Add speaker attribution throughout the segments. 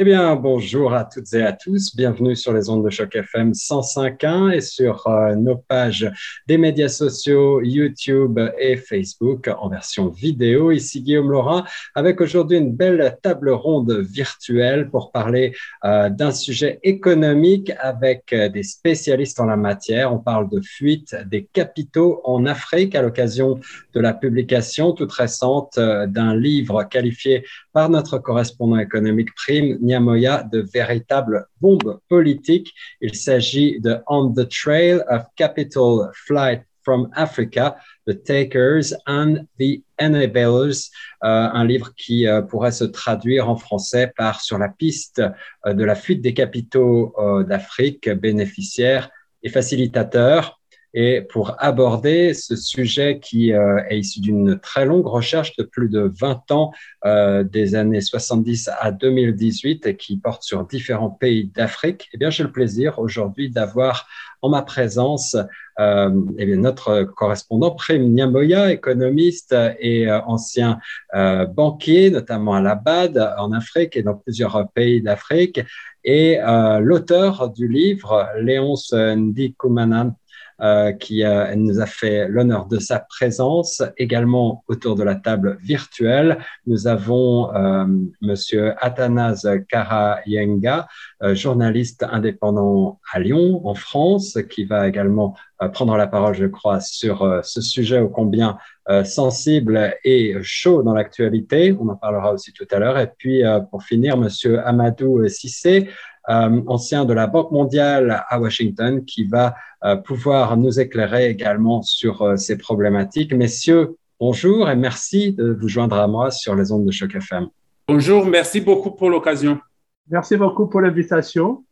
Speaker 1: Eh bien, bonjour à toutes et à tous. Bienvenue sur les ondes de choc FM 105.1 et sur euh, nos pages des médias sociaux YouTube et Facebook en version vidéo. Ici Guillaume Laurent avec aujourd'hui une belle table ronde virtuelle pour parler euh, d'un sujet économique avec euh, des spécialistes en la matière. On parle de fuite des capitaux en Afrique à l'occasion de la publication toute récente d'un livre qualifié par notre correspondant économique Prime De véritable bombe politique. Il s'agit de On the Trail of Capital Flight from Africa, The Takers and the Enablers, euh, un livre qui euh, pourrait se traduire en français par Sur la piste euh, de la fuite des capitaux d'Afrique, bénéficiaires et facilitateurs. Et pour aborder ce sujet qui euh, est issu d'une très longue recherche de plus de 20 ans, euh, des années 70 à 2018, et qui porte sur différents pays d'Afrique, eh bien, j'ai le plaisir aujourd'hui d'avoir en ma présence euh, eh notre correspondant Prem Nyamboya, économiste et ancien banquier, notamment à la BAD en Afrique et dans plusieurs pays d'Afrique, et l'auteur du livre, Léonce Ndikumanan, euh, qui nous a fait l'honneur de sa présence. Également autour de la table virtuelle, nous avons euh, Monsieur Athanase Karayenga, euh, journaliste indépendant à Lyon, en France, qui va également euh, prendre la parole, je crois, sur ce sujet ô combien sensible et chaud dans l'actualité. On en parlera aussi tout à l'heure. Et puis, pour finir, Monsieur Amadou Sissé, euh, ancien de la Banque mondiale à Washington, qui va euh, pouvoir nous éclairer également sur euh, ces problématiques. Messieurs, bonjour et merci de vous joindre à moi sur les ondes de Choc FM.
Speaker 2: Bonjour, merci beaucoup pour l'occasion.
Speaker 3: Merci beaucoup pour l'invitation.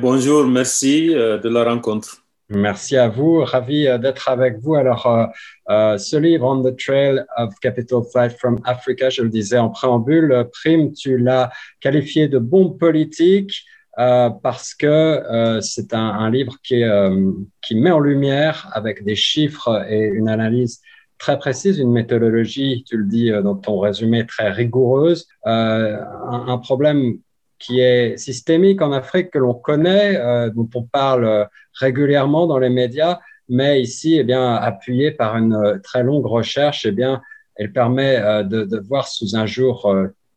Speaker 4: bonjour, merci de la rencontre.
Speaker 1: Merci à vous, ravi d'être avec vous. Alors, ce livre, On the Trail of Capital Flight from Africa, je le disais en préambule, Prime, tu l'as qualifié de bombe politique. Euh, parce que euh, c'est un, livre qui, euh, qui met en lumière avec des chiffres et une analyse très précise, une méthodologie, tu le dis dans ton résumé, très rigoureuse, un, problème qui est systémique en Afrique, que l'on connaît, dont on parle régulièrement dans les médias, mais ici, eh bien, appuyé par une très longue recherche, eh bien, elle permet de voir sous un jour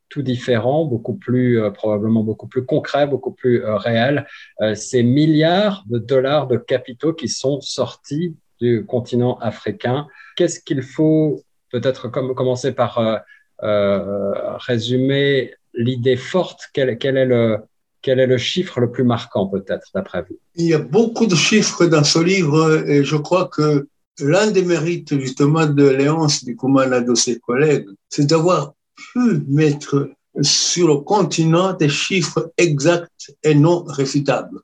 Speaker 1: tout différent, beaucoup plus euh, probablement beaucoup plus concret, beaucoup plus euh, réel. Euh, ces milliards de dollars de capitaux qui sont sortis du continent africain. Qu'est-ce qu'il faut peut-être commencer par résumer l'idée forte? Quel, quel, est le, quel est le chiffre le plus marquant peut-être d'après vous?
Speaker 5: Il y a beaucoup de chiffres dans ce livre et je crois que l'un des mérites justement de Léonce du et de ses collègues, c'est d'avoir pu mettre sur le continent des chiffres exacts et non réfutables,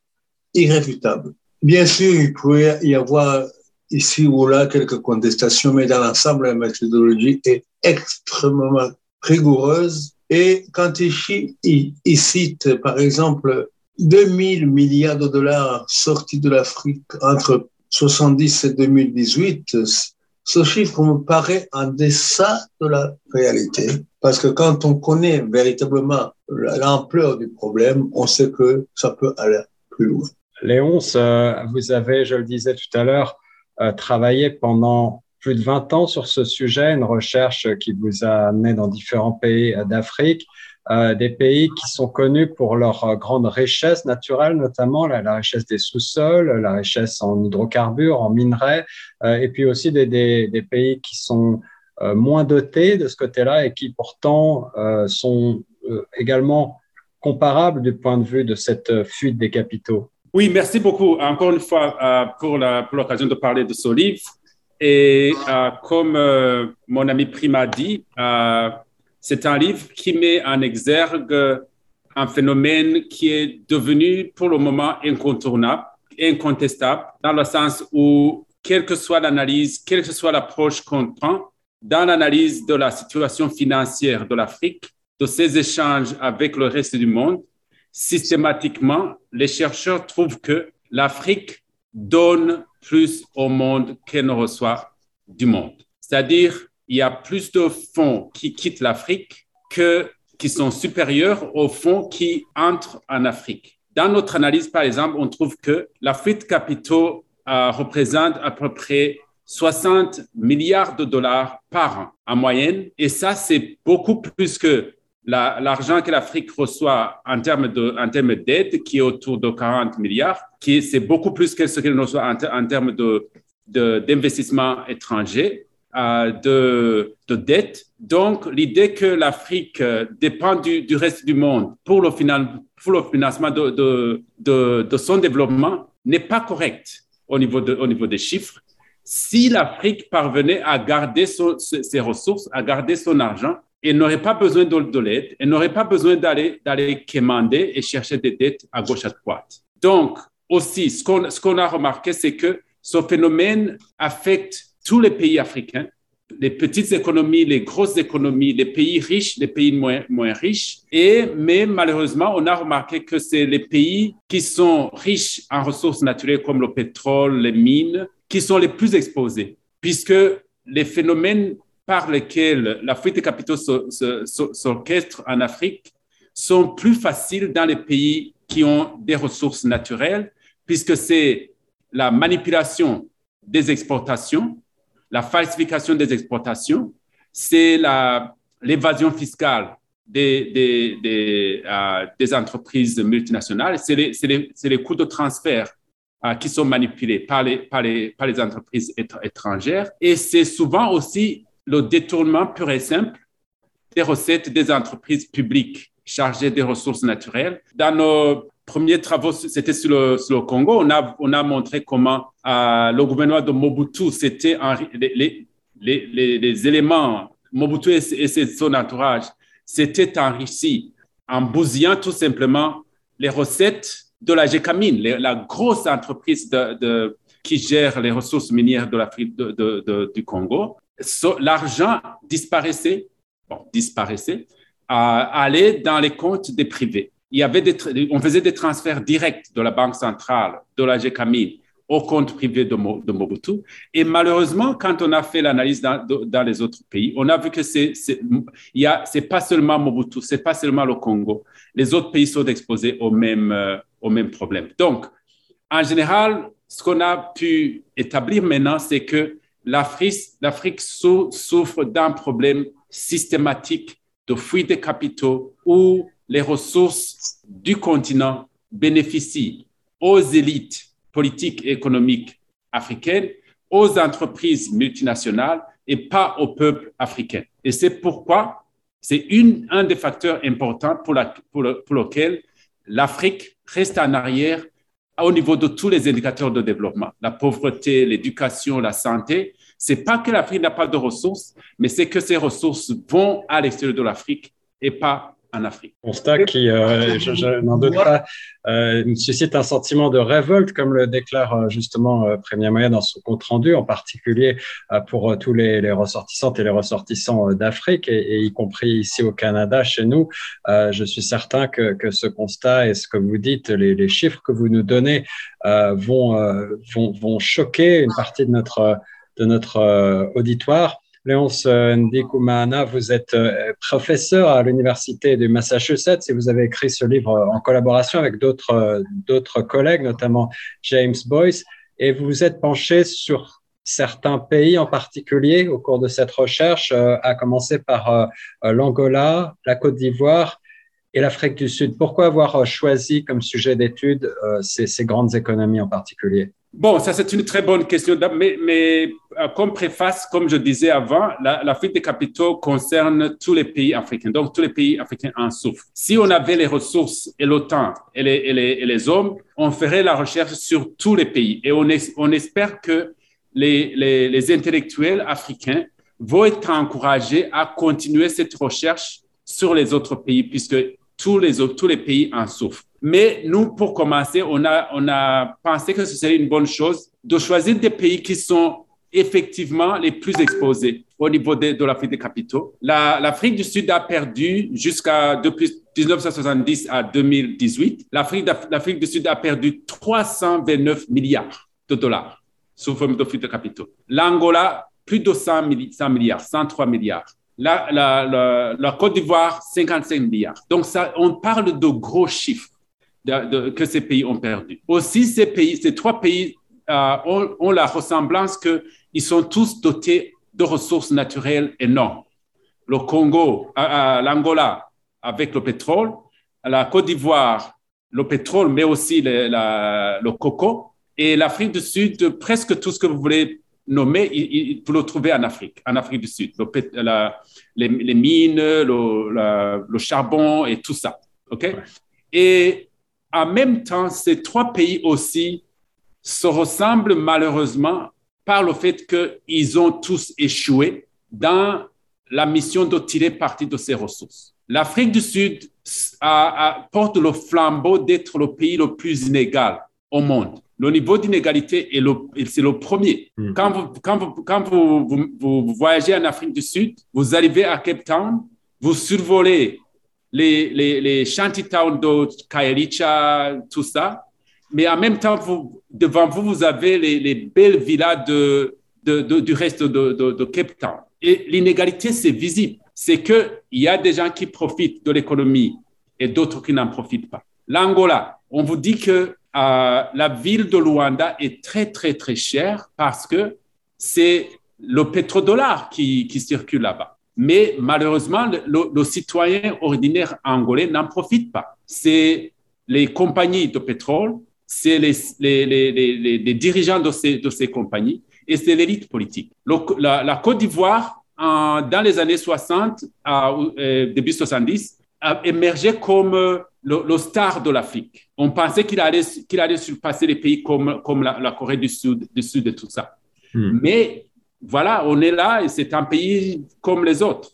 Speaker 5: irréfutables. Bien sûr, il pourrait y avoir ici ou là quelques contestations, mais dans l'ensemble, la méthodologie est extrêmement rigoureuse. Et quand il, il cite, par exemple, 2000 milliards de dollars sortis de l'Afrique entre 70 et 2018, ce chiffre me paraît en deçà de la réalité, parce que quand on connaît véritablement l'ampleur du problème, on sait que ça peut aller plus loin.
Speaker 1: Léonce, vous avez, je le disais tout à l'heure, euh, travaillé pendant plus de 20 ans sur ce sujet, une recherche qui vous a amené dans différents pays d'Afrique. Euh, des pays qui sont connus pour leur euh, grande richesse naturelle, notamment la, richesse des sous-sols, la richesse en hydrocarbures, en minerais, euh, et puis aussi des, pays qui sont moins dotés de ce côté-là et qui pourtant sont également comparables du point de vue de cette fuite des capitaux.
Speaker 2: Oui, merci beaucoup encore une fois pour l'occasion de parler de ce livre. Et comme mon ami Prima dit, c'est un livre qui met en exergue un phénomène qui est devenu pour le moment incontournable, incontestable, dans le sens où, quelle que soit l'analyse, quelle que soit l'approche qu'on prend, dans l'analyse de la situation financière de l'Afrique, de ses échanges avec le reste du monde, systématiquement, les chercheurs trouvent que l'Afrique donne plus au monde qu'elle ne reçoit du monde. C'est-à-dire, il y a plus de fonds qui quittent l'Afrique que qui sont supérieurs aux fonds qui entrent en Afrique. Dans notre analyse, par exemple, on trouve que l'Afrique de capitaux euh, représente à peu près 60 milliards de dollars par an en moyenne. Et ça, c'est beaucoup plus que l'argent que l'Afrique reçoit en termes d'aide, qui est autour de 40 milliards, c'est beaucoup plus que ce qu'elle reçoit en, en, termes de, d'investissement étranger, de, de dette. Donc, l'idée que l'Afrique euh, dépend du, reste du monde pour le, financement de, son développement n'est pas correcte au niveau, de, au niveau des chiffres. Si l'Afrique parvenait à garder ses ressources, à garder son argent, elle n'aurait pas besoin de, l'aide, elle n'aurait pas besoin d'aller, d'aller quémander et chercher des dettes à gauche, à droite. Donc, aussi, ce qu'on a remarqué, c'est que ce phénomène affecte tous les pays africains, les petites économies, les grosses économies, les pays riches, les pays moins, moins riches. Et, mais malheureusement, on a remarqué que c'est les pays qui sont riches en ressources naturelles comme le pétrole, les mines, qui sont les plus exposés, puisque les phénomènes par lesquels la fuite des capitaux s'orchestre en Afrique sont plus faciles dans les pays qui ont des ressources naturelles, puisque c'est la manipulation des exportations, la falsification des exportations, c'est l'évasion fiscale des, euh, des, entreprises multinationales, c'est les, les, les, coûts de transfert euh, qui sont manipulés par les, par les, par les entreprises étrangères. Et c'est souvent aussi le détournement pur et simple des recettes des entreprises publiques chargées des ressources naturelles. Dans nos premiers travaux, c'était sur le, Congo, on a, on a montré comment euh, le gouvernement de Mobutu, c'était les, éléments, Mobutu et, et son entourage, s'étaient enrichis en bousillant tout simplement les recettes de la GECAMINE, la grosse entreprise qui gère les ressources minières de l'Afrique du Congo l'argent disparaissait, bon, disparaissait, allait dans les comptes des privés. Il y avait des, on faisait des transferts directs de la Banque centrale, de la GECAMI, au compte privé de, Mobutu. Et malheureusement, quand on a fait l'analyse dans, dans, les autres pays, on a vu que c'est c'est pas seulement Mobutu, c'est pas seulement le Congo. Les autres pays sont exposés au même, euh, au même problème. Donc, en général, ce qu'on a pu établir maintenant, c'est que l'Afrique souffre d'un problème systématique de fuite des capitaux où les ressources du continent bénéficient aux élites politiques et économiques africaines, aux entreprises multinationales et pas au peuple africain. Et c'est pourquoi c'est un des facteurs importants pour, la, pour, pour lequel l'Afrique reste en arrière au niveau de tous les indicateurs de développement, la pauvreté, l'éducation, la santé, c'est pas que l'Afrique n'a pas de ressources, mais c'est que ces ressources vont à l'extérieur de l'Afrique et pas en Afrique.
Speaker 1: Constat qui, euh, je, n'en doute pas, euh, suscite un sentiment de révolte, comme le déclare euh, justement euh, Premier Moyen dans son compte rendu, en particulier euh, pour tous les, les, ressortissantes et les ressortissants d'Afrique, et, et, y compris ici au Canada, chez nous. je suis certain que, que, ce constat et ce que vous dites, les, les chiffres que vous nous donnez, vont, vont, vont choquer une partie de notre de notre auditoire. Léonce euh, Ndikumana, vous êtes euh, professeur à l'Université du Massachusetts et vous avez écrit ce livre en collaboration avec euh, d'autres collègues, notamment James Boyce, et vous vous êtes penché sur certains pays en particulier au cours de cette recherche, à commencer par l'Angola, la Côte d'Ivoire et l'Afrique du Sud. Pourquoi avoir choisi comme sujet d'étude ces, ces grandes économies en particulier?
Speaker 2: Bon, ça c'est une très bonne question, mais, euh, comme préface, comme je disais avant, la, la, fuite des capitaux concerne tous les pays africains, donc tous les pays africains en souffrent. Si on avait les ressources et le temps et les, hommes, on ferait la recherche sur tous les pays. Et on, on espère que les, les, intellectuels africains vont être encouragés à continuer cette recherche sur les autres pays, puisque tous les, tous les pays en souffrent. Mais nous, pour commencer, on a, on a pensé que ce serait une bonne chose de choisir des pays qui sont effectivement les plus exposés au niveau de, de l'Afrique des capitaux. L'Afrique du Sud a perdu jusqu'à depuis 1970 à 2018. L'Afrique du Sud a perdu 329 milliards de dollars sous forme d'Afrique des capitaux. L'Angola, plus de 100, 100 milliards, 103 milliards. La, Côte d'Ivoire, 55 milliards. Donc, on parle de gros chiffres que ces pays ont perdu. Aussi, ces trois pays euh, ont, la ressemblance qu'ils sont tous dotés de ressources naturelles énormes. Le Congo, euh, euh, l'Angola avec le pétrole, la Côte d'Ivoire, le pétrole, mais aussi le coco, et l'Afrique du Sud, presque tout ce que vous voulez nommer, il, faut le trouver en Afrique, en Afrique du Sud. les, mines, le, charbon et tout ça. OK? Et en même temps, ces trois pays aussi se ressemblent malheureusement par le fait qu'ils ont tous échoué dans la mission de tirer parti de ces ressources. L'Afrique du Sud porte le flambeau d'être le pays le plus inégal au monde le niveau d'inégalité, c'est le premier. Hmm. Quand, vous, quand, vous, quand vous, vous, voyagez en Afrique du Sud, vous arrivez à Cape Town, vous survolez les, les, les shantytowns de Kaelicha, tout ça, mais en même temps, vous, devant vous, vous avez les, les belles villas de, de, du reste de, Cape Town. Et l'inégalité, c'est visible. C'est qu'il y a des gens qui profitent de l'économie et d'autres qui n'en profitent pas. L'Angola, on vous dit que euh, la ville de Luanda est très, très, très chère parce que c'est le pétrodollar qui, circule là-bas. Mais malheureusement, le, citoyen ordinaire angolais n'en profite pas. C'est les compagnies de pétrole, c'est les, dirigeants de ces, compagnies et c'est l'élite politique. la, Côte d'Ivoire, dans les années 60, euh, début 70, a émergé comme le, star de l'Afrique. On pensait qu'il allait, qu'il allait surpasser les pays comme, comme la, Corée du Sud, du Sud et tout ça. Hmm. Mais voilà, on est là et c'est un pays comme les autres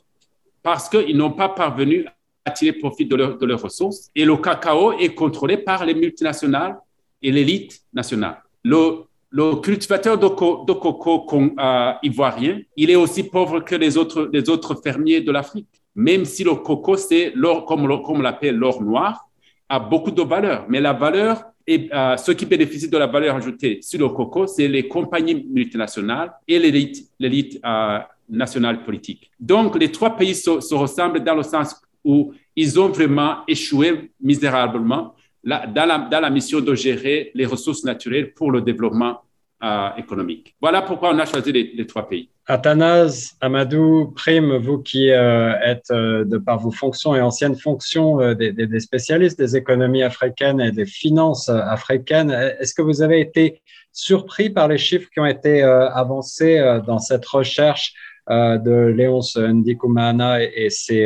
Speaker 2: parce qu'ils n'ont pas parvenu à tirer profit de, de leurs ressources. Et le cacao est contrôlé par les multinationales et l'élite nationale. Le, le cultivateur de, coco euh, ivoirien, il est aussi pauvre que les autres, les autres fermiers de l'Afrique même si le coco, c'est l'or, comme, on l'appelle l'or noir, a beaucoup de valeur. Mais la valeur, et euh, ceux qui bénéficient de la valeur ajoutée sur le coco, c'est les compagnies multinationales et l'élite, euh, nationale politique. Donc, les trois pays se, ressemblent dans le sens où ils ont vraiment échoué misérablement dans, la, mission de gérer les ressources naturelles pour le développement euh, économique. Voilà pourquoi on a choisi les, trois pays.
Speaker 1: Athanase, Amadou, Prime, vous qui euh, êtes, euh, de par vos fonctions et anciennes fonctions, des, spécialistes des économies africaines et des finances africaines, est-ce que vous avez été surpris par les chiffres qui ont été avancés dans cette recherche de Léonce Ndikumana et, ses,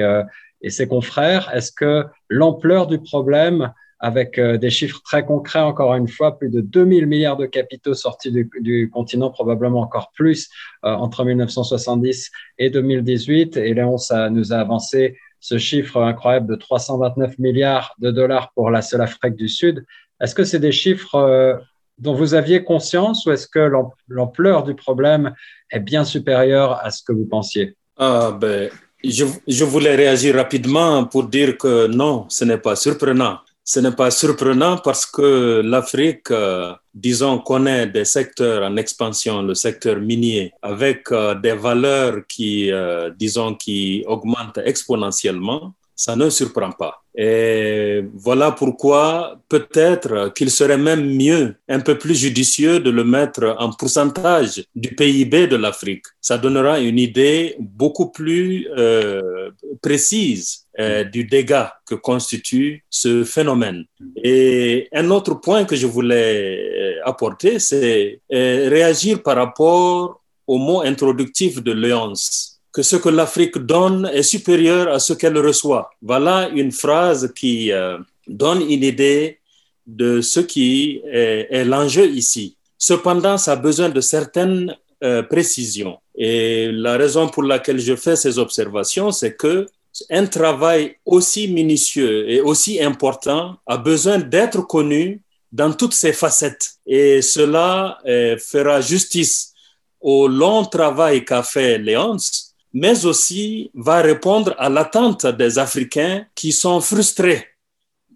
Speaker 1: et ses confrères? Est-ce que l'ampleur du problème avec euh, des chiffres très concrets, encore une fois, plus de 2000 milliards de capitaux sortis du, continent, probablement encore plus euh, entre 1970 et 2018. Et Léon ça nous a avancé ce chiffre incroyable de 329 milliards de dollars pour la seule Afrique du Sud. Est-ce que c'est des chiffres euh, dont vous aviez conscience ou est-ce que l'ampleur du problème est bien supérieure à ce que vous pensiez?
Speaker 4: Ah, ben, je voulais réagir rapidement pour dire que non, ce n'est pas surprenant. Ce n'est pas surprenant parce que l'Afrique, euh, disons, connaît des secteurs en expansion, le secteur minier, avec euh, des valeurs qui, euh, disons, qui augmentent exponentiellement. Ça ne surprend pas. Et voilà pourquoi peut-être qu'il serait même mieux, un peu plus judicieux de le mettre en pourcentage du PIB de l'Afrique. Ça donnera une idée beaucoup plus euh, précise euh, du dégât que constitue ce phénomène. Et un autre point que je voulais euh, apporter, c'est réagir par rapport au mot introductif de Léonce que ce que l'Afrique donne est supérieur à ce qu'elle reçoit. Voilà une phrase qui euh, donne une idée de ce qui est, l'enjeu ici. Cependant, ça a besoin de certaines euh, précision. Et la raison pour laquelle je fais ces observations, c'est que un travail aussi minutieux et aussi important a besoin d'être connu dans toutes ses facettes. Et cela euh, fera justice au long travail qu'a fait Léonce, mais aussi va répondre à l'attente des Africains qui sont frustrés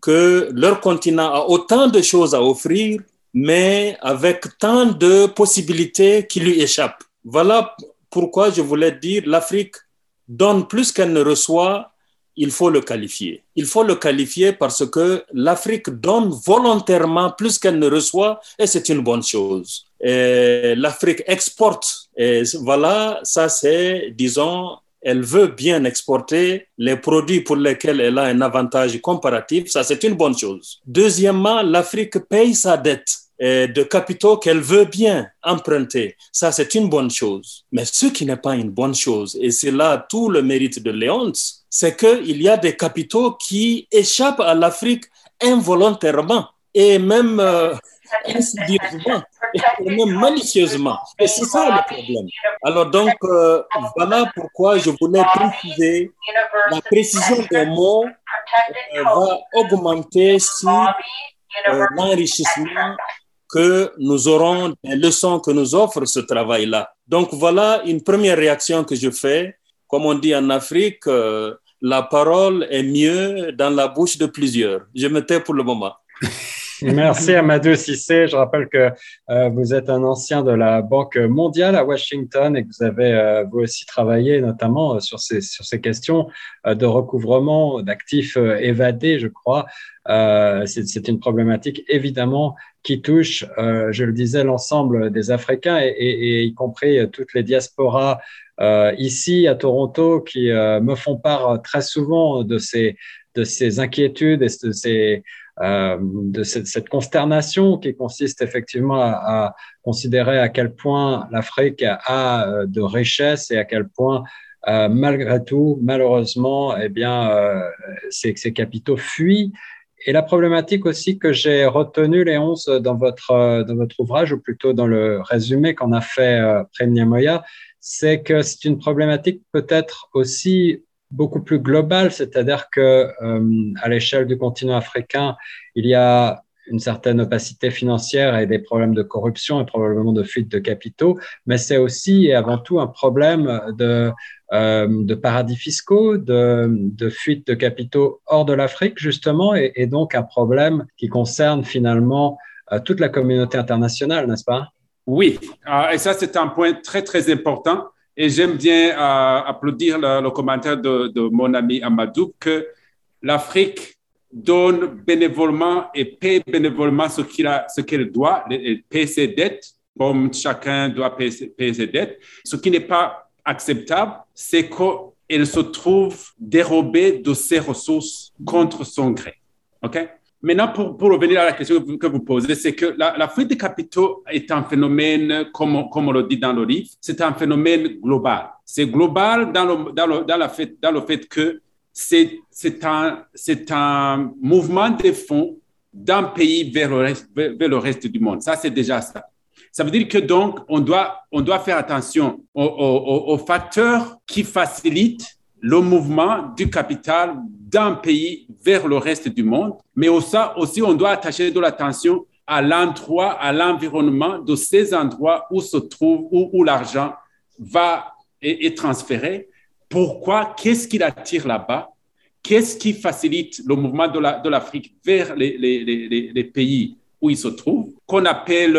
Speaker 4: que leur continent a autant de choses à offrir, mais avec tant de possibilités qui lui échappent. Voilà pourquoi je voulais dire l'Afrique donne plus qu'elle ne reçoit, il faut le qualifier. Il faut le qualifier parce que l'Afrique donne volontairement plus qu'elle ne reçoit et c'est une bonne chose. L'Afrique exporte. Voilà, ça c'est, disons, elle veut bien exporter les produits pour lesquels elle a un avantage comparatif. Ça, c'est une bonne chose. Deuxièmement, l'Afrique paye sa dette de capitaux qu'elle veut bien emprunter. Ça, c'est une bonne chose. Mais ce qui n'est pas une bonne chose, et c'est là tout le mérite de Léonce, c'est qu'il y a des capitaux qui échappent à l'Afrique involontairement et même euh, insidieusement et même malicieusement. Et c'est ça le problème. Alors donc, euh, voilà pourquoi je voulais préciser la précision des mots euh, va augmenter si l'enrichissement que nous aurons des leçons que nous offre ce travail-là. Donc voilà une première réaction que je fais. Comme on dit en Afrique, euh, la parole est mieux dans la bouche de plusieurs. Je me tais pour le moment.
Speaker 1: Merci Amadou Sissé. Je rappelle que euh, vous êtes un ancien de la Banque mondiale à Washington et que vous avez euh, vous aussi travaillé notamment sur ces, sur ces questions de recouvrement d'actifs évadés, je crois. C'est une problématique évidemment qui touche, euh, je le disais, l'ensemble des Africains et, y compris toutes les diasporas euh, ici à Toronto qui euh, me font part très souvent de ces, de ces inquiétudes et de, ces, de cette, consternation qui consiste effectivement à, considérer à quel point l'Afrique a de richesses et à quel point malgré tout, malheureusement, eh bien, ces, ces capitaux fuient. Et la problématique aussi que j'ai retenue, Léonce, dans votre, dans votre ouvrage, ou plutôt dans le résumé qu'on a fait euh, Moya, c'est que c'est une problématique peut-être aussi beaucoup plus globale, c'est-à-dire que euh, à l'échelle du continent africain, il y a une certaine opacité financière et des problèmes de corruption et probablement de fuite de capitaux, mais c'est aussi et avant tout un problème de euh, de paradis fiscaux, de, fuite de capitaux hors de l'Afrique, justement, et, donc un problème qui concerne finalement euh, toute la communauté internationale, n'est-ce pas?
Speaker 2: Oui, euh, et ça, c'est un point très, très important. Et j'aime bien applaudir le, commentaire de, mon ami Amadou que l'Afrique donne bénévolement et paie bénévolement ce qu'elle doit, paie ses dettes, comme chacun doit payer ses dettes, ce qui n'est pas acceptable, c'est qu'elle se trouve dérobée de ses ressources contre son gré. OK? Maintenant, pour, revenir à la question que vous posez, c'est que la, fuite des capitaux est un phénomène, comme, on le dit dans le livre, c'est un phénomène global. C'est global dans le, dans le, dans fait, le fait que c'est un, un mouvement de fonds d'un pays vers le, reste, vers le reste du monde. Ça, c'est déjà ça. Ça veut dire que donc, on doit, on doit faire attention aux, facteurs qui facilitent le mouvement du capital d'un pays vers le reste du monde, mais aussi, on doit attacher de l'attention à l'endroit, à l'environnement de ces endroits où se trouve, où, l'argent va être transféré. Pourquoi? Qu'est-ce qui l'attire là-bas? Qu'est-ce qui facilite le mouvement de l'Afrique vers les, les, les, pays où il se trouve, qu'on appelle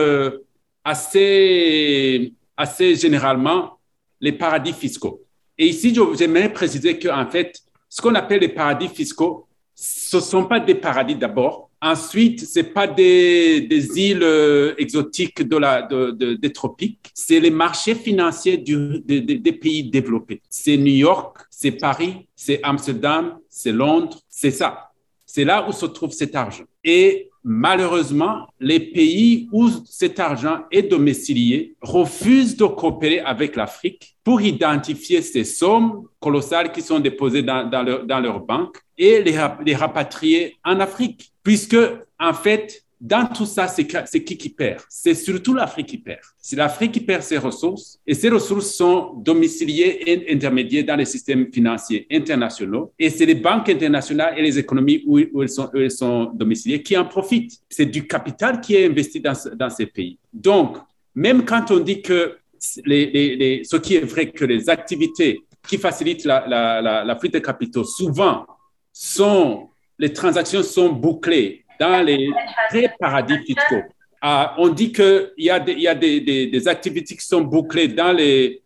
Speaker 2: assez, assez généralement les paradis fiscaux. Et ici, j'aimerais préciser qu'en fait, ce qu'on appelle les paradis fiscaux, ce ne sont pas des paradis d'abord. Ensuite, ce pas des, des, îles euh, exotiques des tropiques. C'est les marchés financiers du, des pays développés. C'est New York, c'est Paris, c'est Amsterdam, c'est Londres, c'est ça. C'est là où se trouve cet argent. Et malheureusement, les pays où cet argent est domicilié refusent de coopérer avec l'Afrique pour identifier ces sommes colossales qui sont déposées dans, dans, leur, banque et les, les rapatrier en Afrique. Puisque, en fait, dans tout ça, c'est qui qui perd? C'est surtout l'Afrique qui perd. C'est l'Afrique qui perd ses ressources et ces ressources sont domiciliées et intermédiaires dans les systèmes financiers internationaux et c'est les banques internationales et les économies où, elles, sont, domiciliées qui en profitent. C'est du capital qui est investi dans, ces pays. Donc, même quand on dit que ce qui est vrai que les activités qui facilitent la, la, la, fuite de capitaux, souvent, sont, les transactions sont bouclées dans les vrais paradis fiscaux. Ah, on dit qu'il y a, des, y a des, activités qui sont bouclées dans les,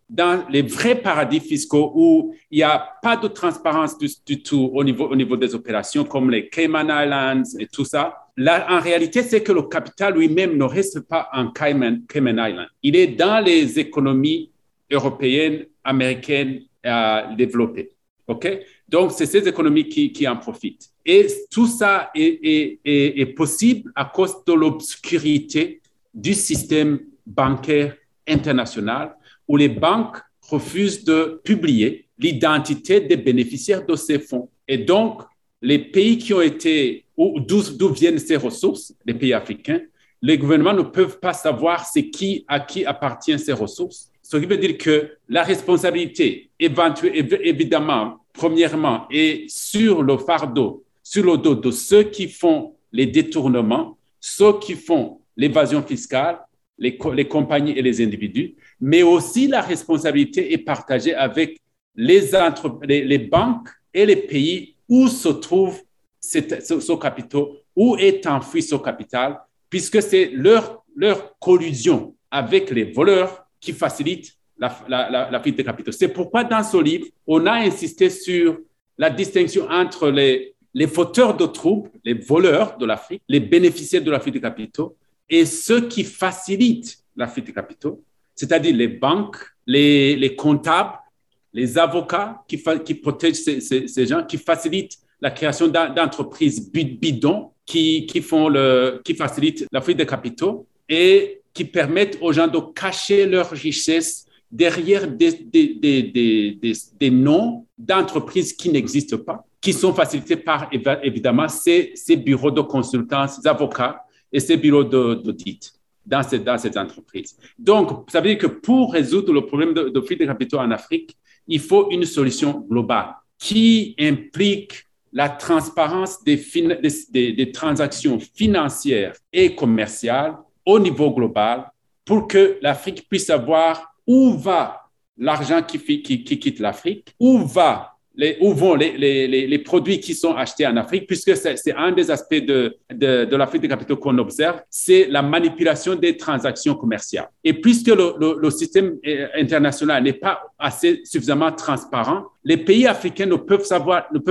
Speaker 2: vrais paradis fiscaux où il n'y a pas de transparence du, tout au niveau, au niveau des opérations, comme les Cayman Islands et tout ça. Là, en réalité, c'est que le capital lui-même ne reste pas en Cayman, Islands. Il est dans les économies européennes, américaines euh, développées. Donc, c'est ces économies qui en profitent. Et tout ça est, possible à cause de l'obscurité du système bancaire international où les banques refusent de publier l'identité des bénéficiaires de ces fonds. Et donc, les pays qui ont été, d'où viennent ces ressources, les pays africains, les gouvernements ne peuvent pas savoir qui, à qui appartiennent ces ressources. Ce qui veut dire que la responsabilité, évidemment, premièrement, est sur le fardeau sur le dos de ceux qui font les détournements, ceux qui font l'évasion fiscale, les, compagnies et les individus, mais aussi la responsabilité est partagée avec les, les, banques et les pays où se trouve ce, capital, où est enfoui ce capital, puisque c'est leur, leur collusion avec les voleurs qui facilite la, la, la fuite de capitaux. C'est pourquoi dans ce livre, on a insisté sur la distinction entre les, les fauteurs de troubles, les voleurs de l'Afrique, les bénéficiaires de la fuite de capitaux et ceux qui facilitent la fuite de capitaux, c'est-à-dire les banques, les, comptables, les avocats qui, protègent ces, gens, qui facilitent la création d'entreprises bidons, qui, facilitent la fuite de capitaux et qui permettent aux gens de cacher leur richesse derrière des noms d'entreprises qui n'existent pas qui sont facilités par évidemment ces, bureaux de consultants, ces avocats et ces bureaux d'audit dans ces, entreprises. Donc, ça veut dire que pour résoudre le problème de, de de capitaux en Afrique, il faut une solution globale qui implique la transparence des, transactions financières et commerciales au niveau global pour que l'Afrique puisse savoir où va l'argent qui quitte l'Afrique, où va où vont les, produits qui sont achetés en Afrique, puisque c'est un des aspects de, l'Afrique des capitaux qu'on observe, c'est la manipulation des transactions commerciales. Et puisque le, système euh, international n'est pas assez suffisamment transparent, les pays africains ne peuvent,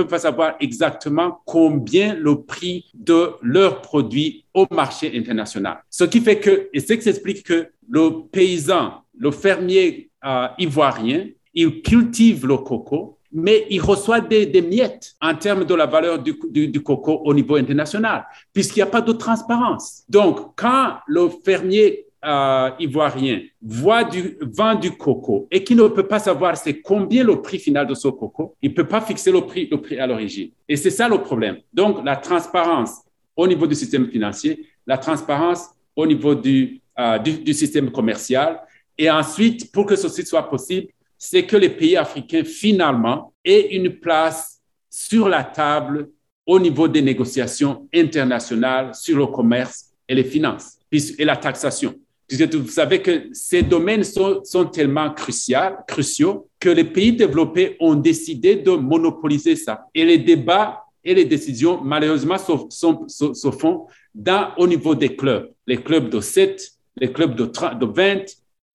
Speaker 2: pas savoir exactement combien le prix de leurs produits au marché international. Ce qui fait que, et ce qui explique que le paysan, le fermier euh, ivoirien, il cultive le coco, mais il reçoit des, miettes en termes de la valeur du, coco au niveau international, puisqu'il n'y a pas de transparence. Donc, quand le fermier euh, ivoirien voit du, vend du coco et qui ne peut pas savoir c'est combien le prix final de ce coco, il ne peut pas fixer le prix, à l'origine. Et c'est ça le problème. Donc, la transparence au niveau du système financier, la transparence au niveau du, euh, du système commercial. Et ensuite, pour que ceci soit possible, c'est que les pays africains, finalement, aient une place sur la table au niveau des négociations internationales sur le commerce et les finances et la taxation. Vous savez que ces domaines sont, tellement cruciaux, que les pays développés ont décidé de monopoliser ça. Et les débats et les décisions, malheureusement, se, font au niveau des clubs. Les clubs de 7, les clubs de, de 20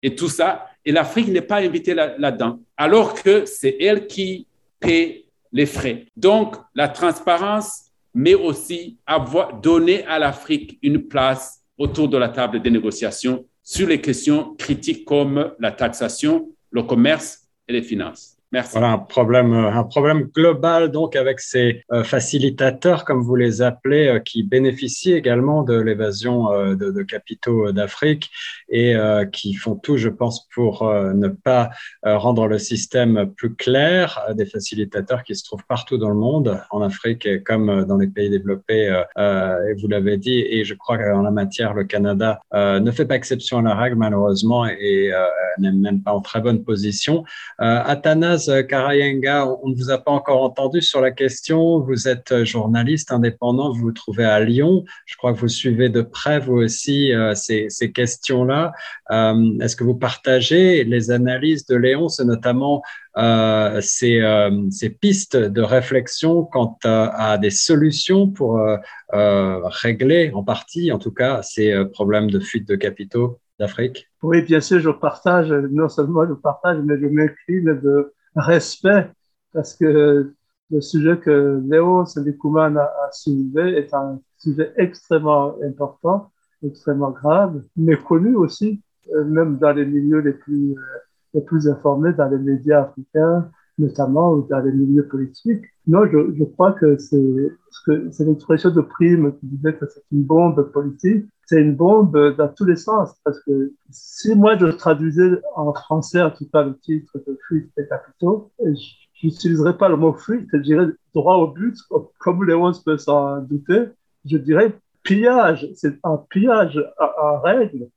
Speaker 2: et tout ça. Et l'Afrique n'est pas invitée là-dedans, alors que c'est elle qui paie les frais. Donc, la transparence, mais aussi avoir donné à l'Afrique une place autour de la table des négociations sur les questions critiques comme la taxation, le commerce et les finances. Merci.
Speaker 1: Voilà un problème, euh, un problème global donc avec ces euh, facilitateurs, comme vous les appelez, euh, qui bénéficient également de l'évasion de, de, capitaux d'Afrique et qui font tout, je pense, pour ne pas rendre le système plus clair. Des facilitateurs qui se trouvent partout dans le monde, en Afrique comme dans les pays développés. et vous l'avez dit, et je crois qu'en la matière, le Canada ne fait pas exception à la règle malheureusement et n'est même pas en très bonne position. Athanas Karayenga, on ne vous a pas encore entendu sur la question. Vous êtes journaliste indépendant, vous vous trouvez à Lyon. Je crois que vous suivez de près, vous aussi, euh, ces, questions-là. Euh, est-ce que vous partagez les analyses de Léon, c'est notamment euh, ces, pistes de réflexion quant à, des solutions pour régler en partie, en tout cas, ces problèmes de fuite de capitaux d'Afrique
Speaker 3: Oui, bien sûr, je partage, non seulement je partage, mais je m'incline de respect, parce que le sujet que Léo Selikouman a, soulevé est un sujet extrêmement important, extrêmement grave, mais connu aussi, euh, même dans les milieux les plus, euh, les plus informés, dans les médias africains, notamment ou dans les milieux politiques. Non, je, je crois que c'est l'expression de Prime qui disait que c'est une bombe politique. C'est une bombe dans tous les sens, parce que si moi je traduisais en français, en tout cas, le titre de Fuite des capitaux, j'utiliserais pas le mot fuite, je dirais droit au but, comme Léon peut s'en douter, je dirais pillage. C'est un pillage en règle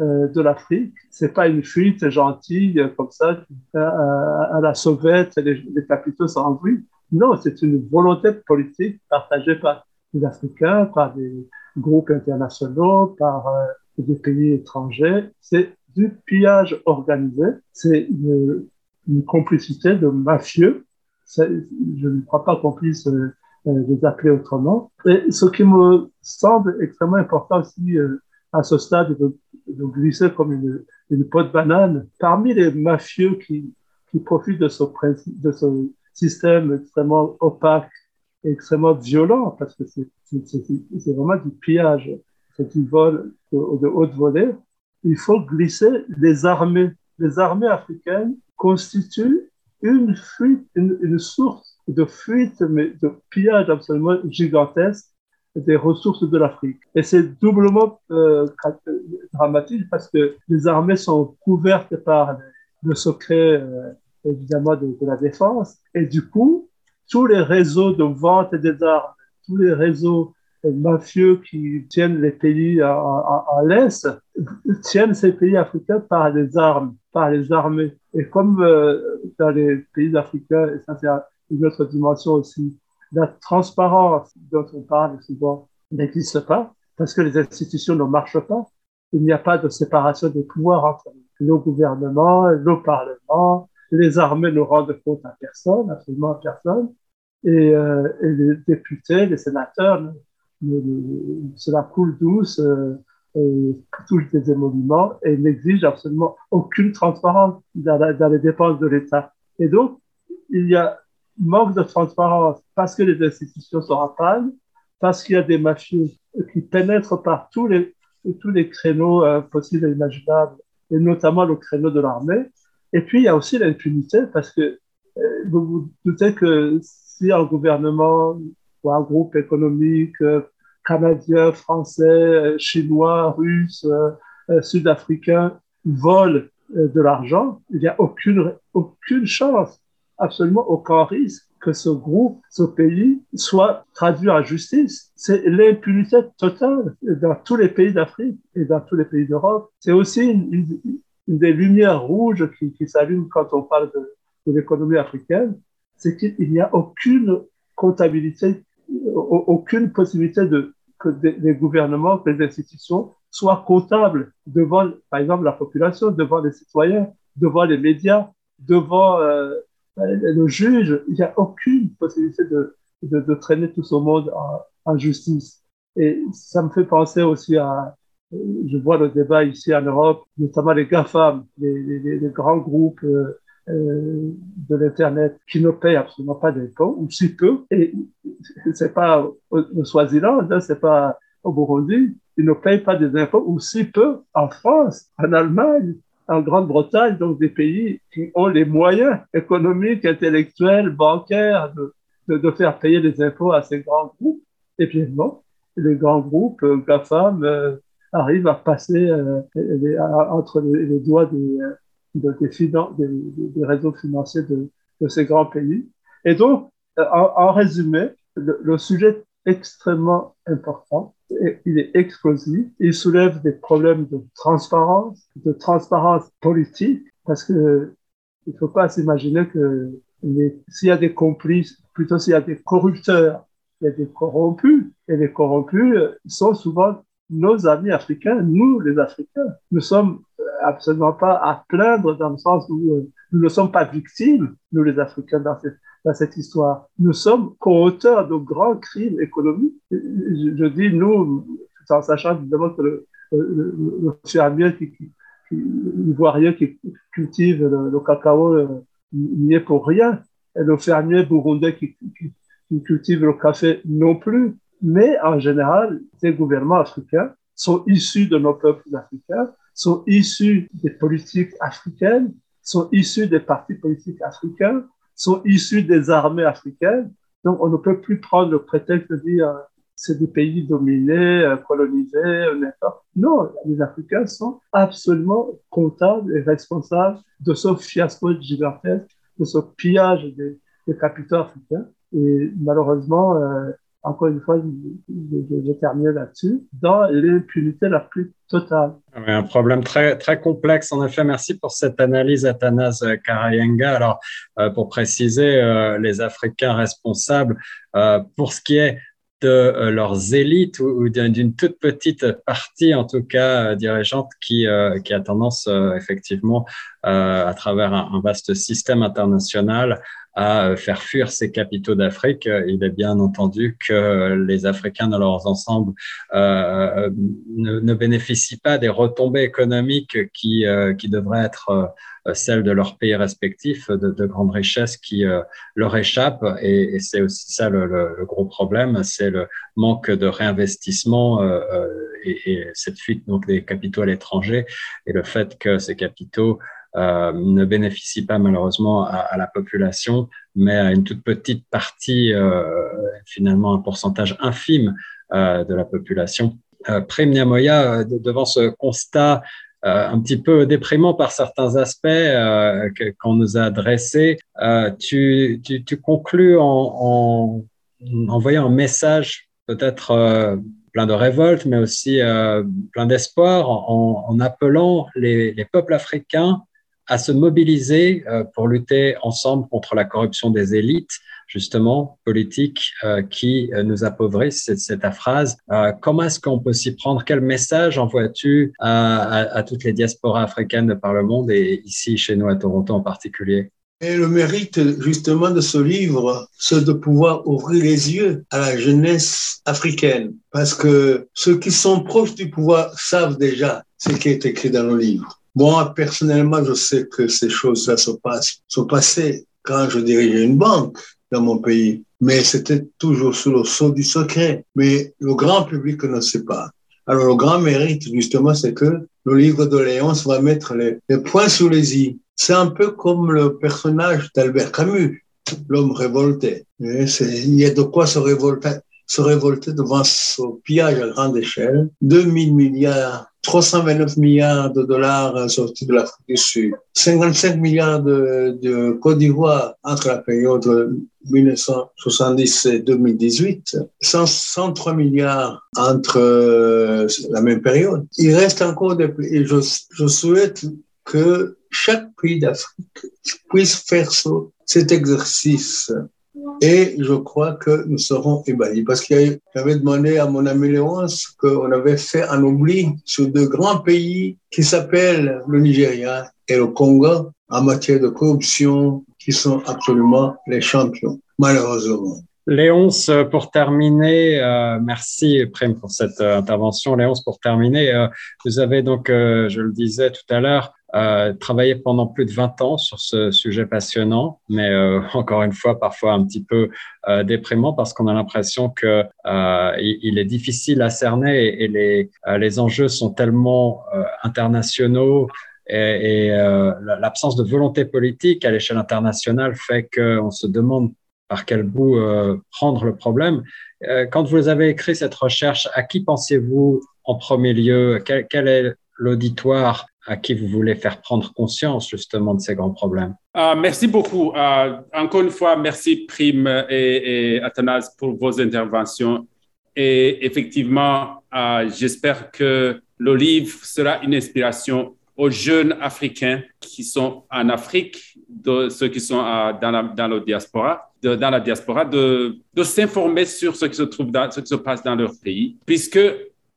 Speaker 3: euh, de l'Afrique. C'est pas une fuite gentille comme ça euh, à la sauvette, les, les capitaux bruit. Non, c'est une volonté politique partagée par les Africains, par des groupes internationaux, par euh, des pays étrangers. C'est du pillage organisé. C'est une, complicité de mafieux. Je ne crois pas qu'on puisse les appeler autrement. Et ce qui me semble extrêmement important aussi à ce stade de, de glisser comme une, une de banane. Parmi les mafieux qui, profitent de ce, système extrêmement opaque extrêmement violent, parce que c'est vraiment du pillage, c'est du vol de, haute volée, il faut glisser les armées. Les armées africaines constituent une fuite, une, une source de fuite, mais de pillage absolument gigantesque des ressources de l'Afrique. Et c'est doublement euh, dramatique parce que les armées sont couvertes par le secret, euh, évidemment, de, la défense. Et du coup, tous les réseaux de vente des armes, tous les réseaux mafieux qui tiennent les pays à, à, l'Est, tiennent ces pays africains par les armes, par les armées. Et comme euh, dans les pays africains, et ça c'est une autre dimension aussi, la transparence dont on parle souvent n'existe pas parce que les institutions ne marchent pas. Il n'y a pas de séparation des pouvoirs entre nos gouvernements, nos parlements, les armées ne rendent compte à personne, absolument à personne, et, euh, et les députés, les sénateurs, cela coule douce, euh, et touche des émoluments et n'exige absolument aucune transparence dans, les dépenses de l'État. Et donc, il y a manque de transparence parce que les institutions sont à parce qu'il y a des mafieux qui pénètrent par tous les, tous les créneaux euh, possibles et imaginables, et notamment le créneau de l'armée. Et puis, il y a aussi l'impunité parce que euh, vous vous doutez que si un gouvernement ou un groupe économique euh, canadien, français, chinois, russe, sud-africain vole de l'argent, il n'y a aucune, aucune chance absolument aucun risque que ce groupe, ce pays soit traduit en justice. C'est l'impunité totale dans tous les pays d'Afrique et dans tous les pays d'Europe. C'est aussi une, des lumières rouges qui s'allument quand on parle de, de l'économie africaine, c'est qu'il n'y a aucune comptabilité, aucune possibilité que les gouvernements, que les institutions soient comptables devant, par exemple, la population, devant les citoyens, devant les médias, devant euh, le juge, il n'y a aucune possibilité de, de, traîner tout ce monde en, justice. Et ça me fait penser aussi à, je vois le débat ici en Europe, notamment les GAFAM, les, les, les grands groupes euh, euh, de l'Internet qui ne payent absolument pas d'impôts, ou si peu. Et c'est pas au Swaziland, hein, c'est pas au Burundi, ils ne payent pas des impôts, ou si peu en France, en Allemagne, en Grande-Bretagne, donc des pays qui ont les moyens économiques, intellectuels, bancaires de, de, faire payer les impôts à ces grands groupes. Et bien non, les grands groupes, euh, GAFAM, euh, arrivent à passer euh, entre les, doigts des, des, réseaux financiers de, ces grands pays. Et donc, en, résumé, le, sujet est extrêmement important, il est explosif, il soulève des problèmes de transparence, de transparence politique, parce que il ne faut pas s'imaginer que s'il y a des complices, plutôt s'il y a des corrupteurs, il y a des corrompus, et les corrompus sont souvent nos amis africains, nous les Africains. Nous sommes absolument pas à plaindre dans le sens où euh, nous ne sommes pas victimes, nous les Africains, dans cette, dans cette histoire. Nous sommes co-auteurs de grands crimes économiques. Je, dis nous, en sachant évidemment que le, fermier qui, qui, ivoirien qui cultive le, cacao euh, n'y est pour rien. Et le fermier burundais qui, qui, cultive le café non plus. Mais en général, ces gouvernements africains sont issus de nos peuples africains, sont issus des politiques africaines, sont issus des partis politiques africains, sont issus des armées africaines. Donc, on ne peut plus prendre le prétexte de dire euh, c'est des pays dominés, euh, colonisés, euh. Non, les Africains sont absolument comptables et responsables de ce fiasco gigantesque, de ce pillage des, capitaux africains. Et malheureusement, encore une fois, je, vais terminer là-dessus, dans l'impunité la plus totale.
Speaker 1: un problème très, très complexe, en effet. Merci pour cette analyse, Athanas Karayenga. Alors, euh, pour préciser, euh, les Africains responsables, euh, pour ce qui est de leurs élites ou, d'une toute petite partie, en tout cas dirigeante, qui, qui a tendance effectivement, à travers un, vaste système international, à faire fuir ces capitaux d'Afrique, il est bien entendu que les Africains dans leurs ensembles euh, ne, ne, bénéficient pas des retombées économiques qui, euh, qui devraient être euh, celles de leurs pays respectifs, de, de grandes richesses qui euh, leur échappent. Et, et c'est aussi ça le, le, gros problème, c'est le manque de réinvestissement euh, et, et, cette fuite donc des capitaux à l'étranger et le fait que ces capitaux euh, ne bénéficie pas malheureusement à, la population, mais à une toute petite partie, euh, finalement un pourcentage infime euh, de la population. Prime Niamoya, devant ce constat un petit peu déprimant par certains aspects qu'on nous a dressés, tu, tu, conclus en, en, envoyant un message peut-être plein de révolte, mais aussi plein d'espoir, en, appelant les, peuples africains à se mobiliser euh, pour lutter ensemble contre la corruption des élites, justement, politiques, euh, qui euh, nous appauvrissent. C'est, ta phrase. comment est-ce qu'on peut s'y prendre? Quel message envoies-tu à, toutes les diasporas africaines de par le monde et ici chez nous à Toronto en particulier?
Speaker 5: Et le mérite justement de ce livre, c'est de pouvoir ouvrir les yeux à la jeunesse africaine. Parce que ceux qui sont proches du pouvoir savent déjà ce qui est écrit dans le livre. Moi, personnellement, je sais que ces choses-là se passent, quand je dirigeais une banque dans mon pays. Mais c'était toujours sous le sceau du secret. Mais le grand public ne sait pas. Alors, le grand mérite, justement, c'est que le livre de Léonce va mettre les, points sur les i. C'est un peu comme le personnage d'Albert Camus, l'homme révolté. Il y a de quoi se révolter, se révolter devant ce pillage à grande échelle. 2000 milliards 329 milliards de dollars sortis de l'Afrique du Sud, 55 milliards de, Côte d'Ivoire entre la période 1970 et 2018, 103 milliards entre euh, la même période. Il reste encore des je, je souhaite que chaque pays d'Afrique puisse faire cet exercice et je crois que nous serons ébahis parce que j'avais demandé à mon ami Léonce qu'on avait fait un oubli sur deux grands pays qui s'appellent le Nigeria et le Congo en matière de corruption qui sont absolument les champions, malheureusement.
Speaker 1: Léonce, pour terminer, euh, merci Prime pour cette euh, intervention. Léonce, pour terminer, euh, vous avez donc, je le disais tout à l'heure, euh, travaillé pendant plus de 20 ans sur ce sujet passionnant, mais euh, encore une fois parfois un petit peu euh, déprimant parce qu'on a l'impression que euh, il, est difficile à cerner et, les, les enjeux sont tellement internationaux et, euh, l'absence de volonté politique à l'échelle internationale fait qu'on se demande par quel bout euh, prendre le problème. Euh, quand vous avez écrit cette recherche, à qui pensez-vous en premier lieu? Quel, est l'auditoire à qui vous voulez faire prendre conscience justement de ces grands problèmes
Speaker 2: ah, Merci beaucoup. Ah, encore une fois, merci Prime et, et Athanas pour vos interventions. Et effectivement, ah, j'espère que le livre sera une inspiration aux jeunes Africains qui sont en Afrique, ceux qui sont dans, la, diaspora, de, dans la diaspora, de, s'informer sur ce qui se trouve, ce qui se passe dans leur pays, puisque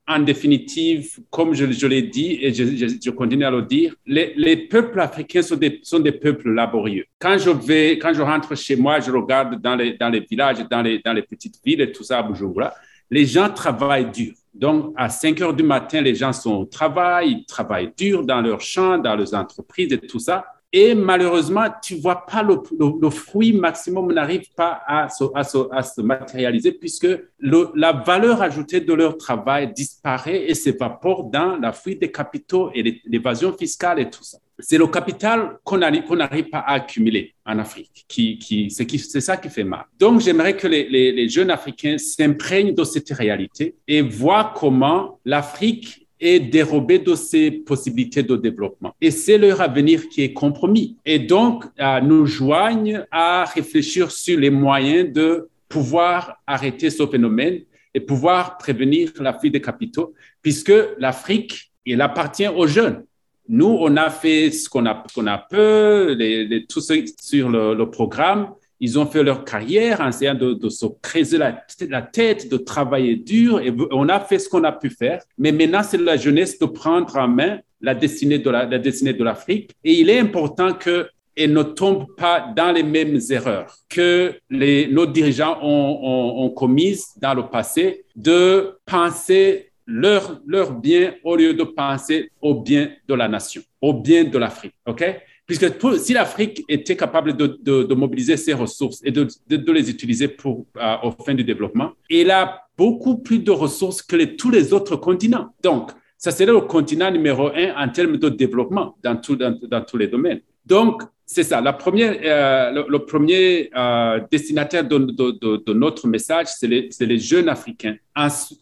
Speaker 2: en définitive, comme je, l'ai dit et je, continue à le dire, les, les peuples africains sont des, sont des, peuples laborieux. Quand je vais, quand je rentre chez moi, je regarde dans les, dans les villages, dans les, dans les petites villes et tout ça Bujumbura, les gens travaillent dur. Donc, à 5 heures du matin, les gens sont au travail, ils travaillent dur dans leurs champs, dans leurs entreprises et tout ça. Et malheureusement, tu vois pas le, fruit maximum n'arrive pas à se, matérialiser puisque la valeur ajoutée de leur travail disparaît et s'évapore dans la fuite des capitaux et l'évasion fiscale et tout ça. C'est le capital qu'on n'arrive pas à accumuler en Afrique, qui, c'est ça qui fait mal. Donc, j'aimerais que les jeunes Africains s'imprègnent de cette réalité et voient comment l'Afrique et dérober de ces possibilités de développement. Et c'est leur avenir qui est compromis. Et donc, euh, nous joignent à réfléchir sur les moyens de pouvoir arrêter ce phénomène et pouvoir prévenir la fuite des capitaux, puisque l'Afrique, il appartient aux jeunes. Nous, on a fait ce qu'on a, qu'on a peu, les, les, tout ce, sur le programme, ils ont fait leur carrière en essayant de, se creuser la, tête, de travailler dur. Et on a fait ce qu'on a pu faire. Mais maintenant, c'est la jeunesse de prendre en main la destinée de l'Afrique. Et il est important que ne tombe pas dans les mêmes erreurs que les, nos dirigeants ont, ont, commises dans le passé, de penser leur, leur bien au lieu de penser au bien de la nation, au bien de l'Afrique. OK? Puisque si l'Afrique était capable de, mobiliser ses ressources et de, les utiliser pour, euh, aux fins du développement, elle a beaucoup plus de ressources que tous les autres continents. Donc, ça serait le continent numéro un en termes de développement dans, tous les domaines. Donc, c'est ça. La première, euh, le, premier euh, destinataire de, notre message, c'est les, jeunes Africains.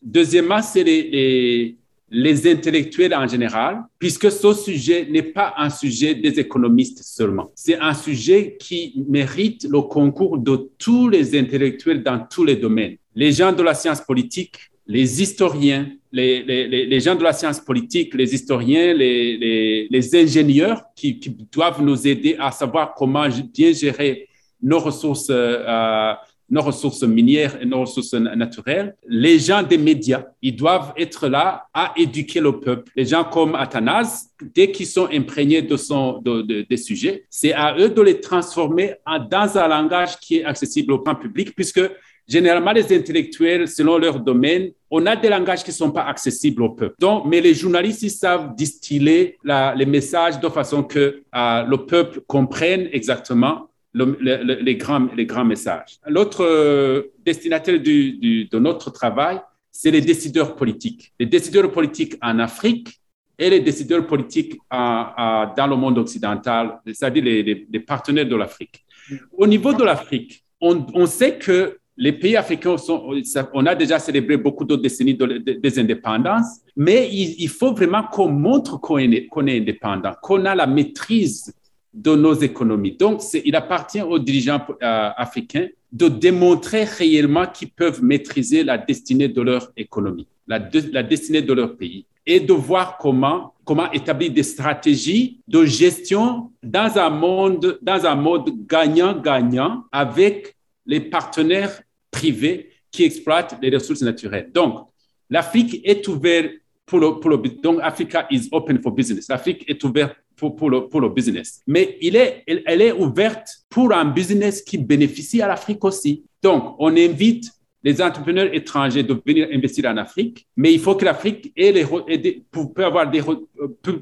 Speaker 2: deuxièmement, c'est les, les intellectuels en général, puisque ce sujet n'est pas un sujet des économistes seulement. C'est un sujet qui mérite le concours de tous les intellectuels dans tous les domaines. Les gens de la science politique, les historiens, les, gens de la science politique, les historiens, les, les ingénieurs qui, qui, doivent nous aider à savoir comment bien gérer nos ressources euh, nos ressources minières et nos ressources naturelles. Les gens des médias, ils doivent être là à éduquer le peuple. Les gens comme Athanas, dès qu'ils sont imprégnés de son, de, des sujets, c'est à eux de les transformer dans un langage qui est accessible au grand public, puisque Généralement, les intellectuels, selon leur domaine, on a des langages qui ne sont pas accessibles au peuple. Donc, mais les journalistes, ils savent distiller les messages de façon que euh, le peuple comprenne exactement les, grands, les grands messages. L'autre euh, destinataire du, de notre travail, c'est les décideurs politiques. Les décideurs politiques en Afrique et les décideurs politiques dans le monde occidental, c'est-à-dire les, partenaires de l'Afrique. Au niveau de l'Afrique, on, sait que les pays africains, sont, on a déjà célébré beaucoup de décennies de, des indépendances, mais il, faut vraiment qu'on montre qu'on est, qu'on est indépendant, qu'on a la maîtrise de nos économies. Donc, il appartient aux dirigeants euh, africains de démontrer réellement qu'ils peuvent maîtriser la destinée de leur économie, la, destinée de leur pays, et de voir comment, établir des stratégies de gestion dans un monde, dans un mode gagnant-gagnant avec les partenaires privés qui exploitent les ressources naturelles. Donc, l'Afrique est ouverte pour le, pour donc Africa is open for business. L'Afrique est ouverte pour, le, pour le business. Mais elle, est ouverte pour un business qui bénéficie à l'Afrique aussi. Donc, on invite les entrepreneurs étrangers de venir investir en Afrique, mais il faut que l'Afrique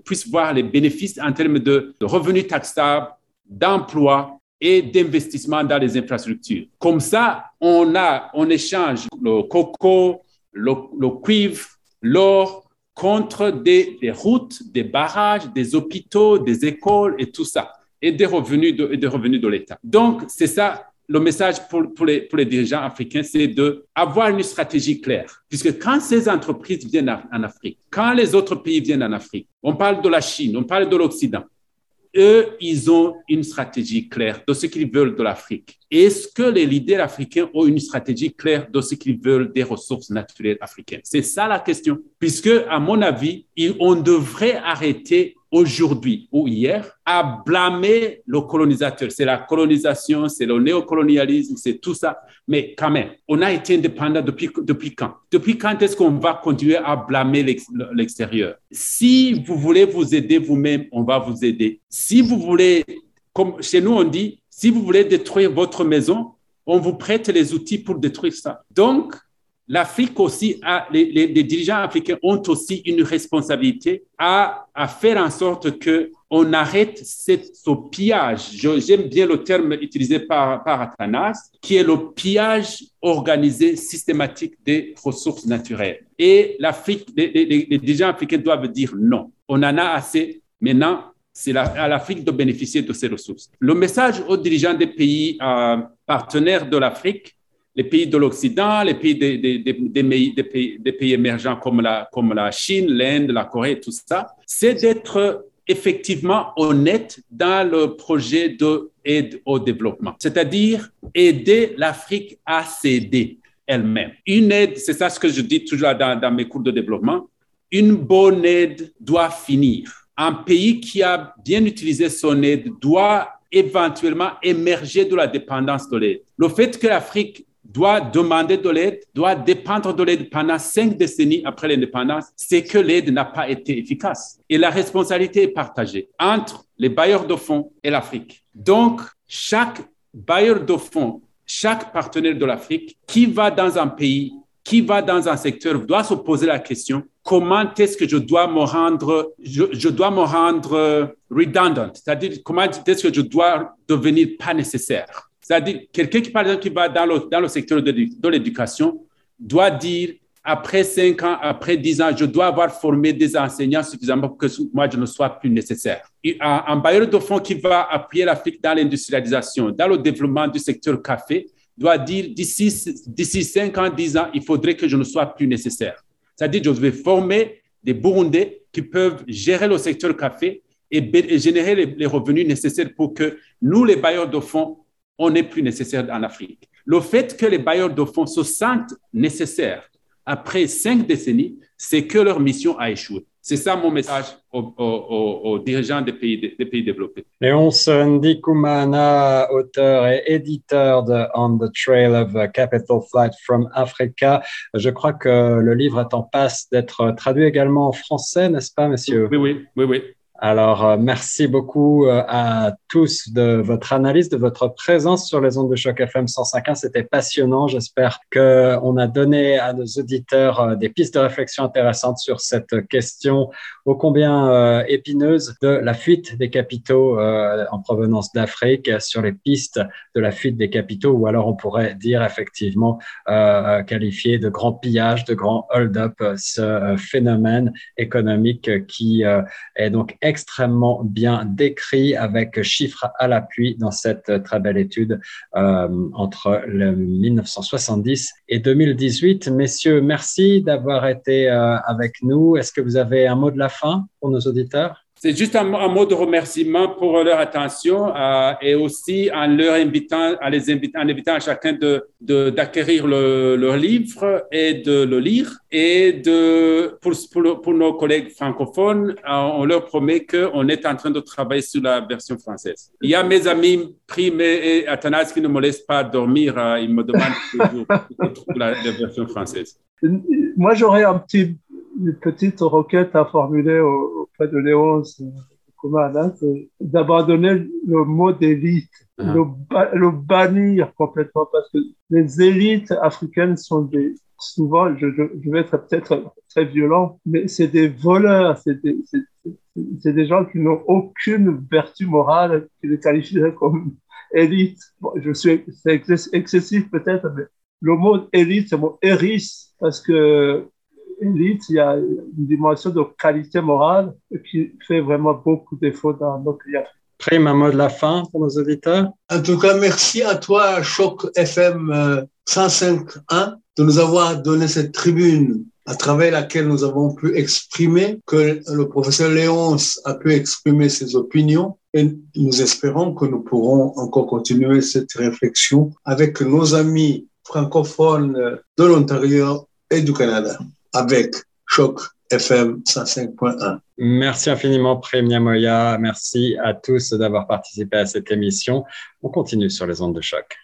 Speaker 2: puisse voir les bénéfices en termes de, revenus taxables, d'emplois et d'investissement dans les infrastructures. Comme ça, on a, on échange le coco, le cuivre, l'or, contre des, routes, des barrages, des hôpitaux, des écoles et tout ça, et des revenus de, revenus de l'État. Donc, c'est ça le message pour, pour, les, pour les dirigeants africains, c'est d'avoir une stratégie claire. Puisque quand ces entreprises viennent en Afrique, quand les autres pays viennent en Afrique, on parle de la Chine, on parle de l'Occident, eux, ils ont une stratégie claire de ce qu'ils veulent de l'Afrique. Est-ce que les leaders africains ont une stratégie claire de ce qu'ils veulent des ressources naturelles africaines? C'est ça la question. Puisque, à mon avis, on devrait arrêter aujourd'hui ou hier à blâmer le colonisateur. C'est la colonisation, c'est le néocolonialisme, c'est tout ça. Mais quand même, on a été indépendant depuis, depuis quand? Depuis quand est-ce qu'on va continuer à blâmer l'extérieur? Si vous voulez vous aider vous-même, on va vous aider. Si vous voulez, comme chez nous on dit, si vous voulez détruire votre maison, on vous prête les outils pour détruire ça. Donc, l'Afrique aussi, a, les, dirigeants africains ont aussi une responsabilité à, faire en sorte que on arrête ce pillage. J'aime bien le terme utilisé par, par Athanas, qui est le pillage organisé systématique des ressources naturelles. Et l'Afrique, les, dirigeants africains doivent dire non. On en a assez. Maintenant, c'est à l'Afrique de bénéficier de ces ressources. Le message aux dirigeants des pays euh, partenaires de l'Afrique, les pays de l'Occident, les pays des, pays, émergents comme la, Chine, l'Inde, la Corée, tout ça, c'est d'être effectivement honnête dans le projet d'aide au développement, c'est-à-dire aider l'Afrique à s'aider elle-même. Une aide, c'est ça ce que je dis toujours dans mes cours de développement, une bonne aide doit finir. Un pays qui a bien utilisé son aide doit éventuellement émerger de la dépendance de l'aide. Le fait que l'Afrique doit demander de l'aide, doit dépendre de l'aide pendant cinq décennies après l'indépendance, c'est que l'aide n'a pas été efficace. Et la responsabilité est partagée entre les bailleurs de fonds et l'Afrique. Donc, chaque bailleur de fonds, chaque partenaire de l'Afrique qui va dans un pays, qui va dans un secteur, doit se poser la question comment est-ce que je dois me rendre, je, redundant, c'est-à-dire comment est-ce que je dois devenir pas nécessaire? C'est-à-dire, quelqu'un qui, par exemple, qui va dans le, dans le secteur de, l'éducation doit dire, après cinq ans, après dix ans, je dois avoir formé des enseignants suffisamment pour que moi, je ne sois plus nécessaire. un, bailleur de fonds qui va appuyer l'Afrique dans l'industrialisation, dans le développement du secteur café, doit dire, d'ici, d'ici cinq ans, dix ans, il faudrait que je ne sois plus nécessaire. C'est-à-dire, je vais former des Burundais qui peuvent gérer le secteur café et, générer les, revenus nécessaires pour que nous, les bailleurs de fonds, on n'est plus nécessaire en Afrique. Le fait que les bailleurs de fonds se sentent nécessaires après cinq décennies, c'est que leur mission a échoué. C'est ça mon message aux, dirigeants des pays, des pays développés.
Speaker 1: Léonce Ndikumana, auteur et éditeur de On the Trail of Capital Flight from Africa. Je crois que le livre est en passe d'être traduit également en français, n'est-ce pas, monsieur
Speaker 2: Oui, oui, oui, oui.
Speaker 1: Alors, euh, merci beaucoup euh, à tous de votre analyse, de votre présence sur les ondes de choc FM 105.1. C'était passionnant. J'espère qu'on a donné à nos auditeurs euh, des pistes de réflexion intéressantes sur cette question ô combien épineuse de la fuite des capitaux en provenance d'Afrique, sur les pistes de la fuite des capitaux, ou alors on pourrait dire effectivement qualifier de grand pillage, de grand hold-up ce phénomène économique qui est donc extrêmement bien décrit avec chiffres à l'appui dans cette très belle étude euh, entre le 1970 et 2018. Messieurs, merci d'avoir été euh, avec nous. Est-ce que vous avez un mot de la fin pour nos auditeurs?
Speaker 2: C'est juste un, mot de remerciement pour leur attention euh, et aussi en leur invitant, à les invitant, en invitant chacun de, d'acquérir le, leur livre et de le lire. Et de, pour, pour, nos collègues francophones, euh, on leur promet qu'on est en train de travailler sur la version française. Il y a mes amis Prime et Athanas qui ne me laissent pas dormir. Euh, ils me demandent toujours la, version française.
Speaker 3: Moi, j'aurais un petit une petite requête à formuler de Léonce c'est d'abandonner le mot d'élite, ah. le, bannir complètement, parce que les élites africaines sont des, souvent, je, je, vais être peut-être très violent, mais c'est des voleurs, c'est des, gens qui n'ont aucune vertu morale qui les qualifieraient comme élite. je suis, c'est excessif peut-être, mais le mot élite, c'est le mot éris, parce que élite, il y a une dimension de qualité morale qui fait vraiment beaucoup défaut dans nos pays
Speaker 1: Prime, un mot de la fin pour nos auditeurs.
Speaker 5: En tout cas, merci à toi, Choc FM 105.1, de nous avoir donné cette tribune à travers laquelle nous avons pu exprimer, que le professeur Léonce a pu exprimer ses opinions. Et nous espérons que nous pourrons encore continuer cette réflexion avec nos amis francophones de l'Ontario et du Canada, avec Choc FM 105.1.
Speaker 1: Merci infiniment, Prémia Moya. Merci à tous d'avoir participé à cette émission. On continue sur les ondes de choc.